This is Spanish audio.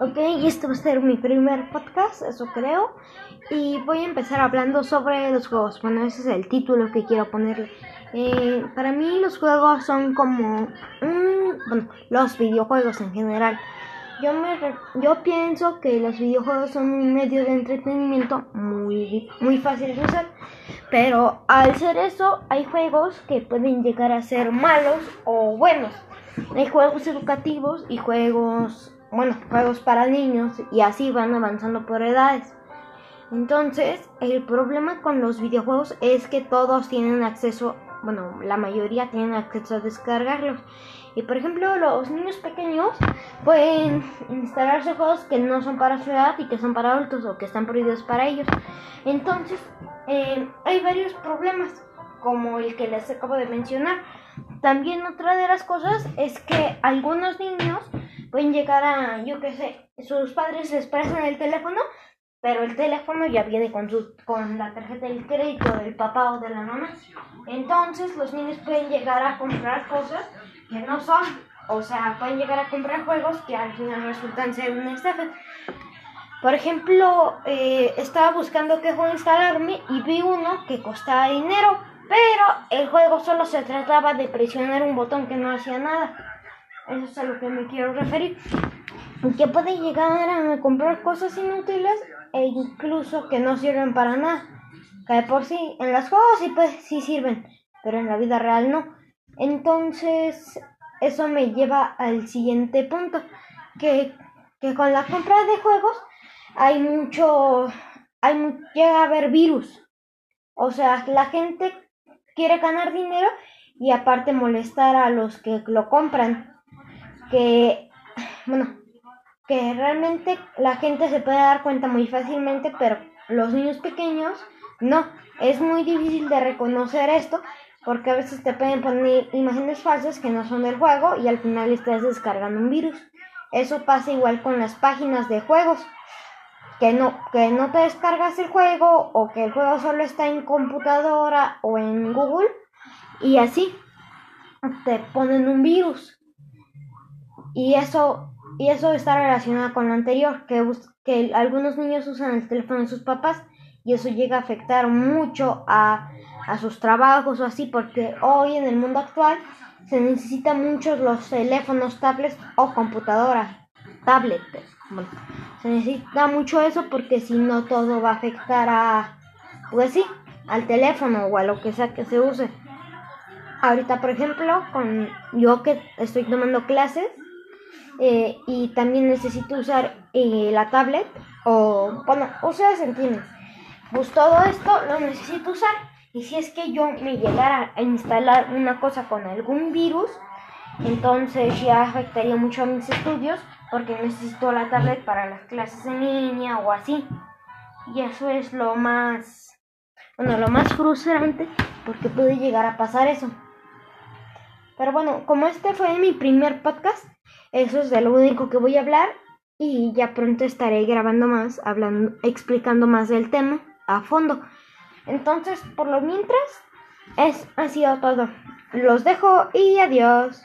Ok, y este va a ser mi primer podcast, eso creo. Y voy a empezar hablando sobre los juegos. Bueno, ese es el título que quiero ponerle. Eh, para mí los juegos son como... bueno, los videojuegos en general. Yo, me, yo pienso que los videojuegos son un medio de entretenimiento muy, muy fácil de usar. Pero al ser eso, hay juegos que pueden llegar a ser malos o buenos. Hay juegos educativos y juegos bueno, juegos para niños y así van avanzando por edades. Entonces, el problema con los videojuegos es que todos tienen acceso, bueno, la mayoría tienen acceso a descargarlos. Y por ejemplo, los niños pequeños pueden instalarse juegos que no son para su edad y que son para adultos o que están prohibidos para ellos. Entonces, eh, hay varios problemas, como el que les acabo de mencionar. También otra de las cosas es que algunos niños pueden llegar a, yo qué sé, sus padres les prestan el teléfono, pero el teléfono ya viene con, su, con la tarjeta del crédito del papá o de la mamá. Entonces los niños pueden llegar a comprar cosas que no son. O sea, pueden llegar a comprar juegos que al final resultan ser un estafa. Por ejemplo, eh, estaba buscando qué juego instalarme y vi uno que costaba dinero, pero el juego solo se trataba de presionar un botón que no hacía nada. Eso es a lo que me quiero referir. Que puede llegar a comprar cosas inútiles e incluso que no sirven para nada. Que por sí, en las juegos sí, pues, sí sirven, pero en la vida real no. Entonces, eso me lleva al siguiente punto. Que, que con la compra de juegos hay mucho. Hay, llega a haber virus. O sea, la gente quiere ganar dinero y aparte molestar a los que lo compran que, bueno, que realmente la gente se puede dar cuenta muy fácilmente, pero los niños pequeños no. Es muy difícil de reconocer esto porque a veces te pueden poner imágenes falsas que no son del juego y al final estás descargando un virus. Eso pasa igual con las páginas de juegos. Que no, que no te descargas el juego o que el juego solo está en computadora o en Google y así te ponen un virus. Y eso, y eso está relacionado con lo anterior, que, que algunos niños usan el teléfono de sus papás y eso llega a afectar mucho a, a sus trabajos o así, porque hoy en el mundo actual se necesitan muchos los teléfonos, tablets o computadoras, tablets. se necesita mucho eso porque si no todo va a afectar a, pues sí, al teléfono o a lo que sea que se use. Ahorita, por ejemplo, con yo que estoy tomando clases, eh, y también necesito usar eh, la tablet o, bueno, ustedes entienden. Pues todo esto lo necesito usar y si es que yo me llegara a instalar una cosa con algún virus, entonces ya afectaría mucho a mis estudios porque necesito la tablet para las clases en línea o así. Y eso es lo más, bueno, lo más frustrante porque puede llegar a pasar eso. Pero bueno, como este fue mi primer podcast, eso es de lo único que voy a hablar y ya pronto estaré grabando más, hablando, explicando más del tema a fondo. Entonces, por lo mientras, es, ha sido todo. Los dejo y adiós.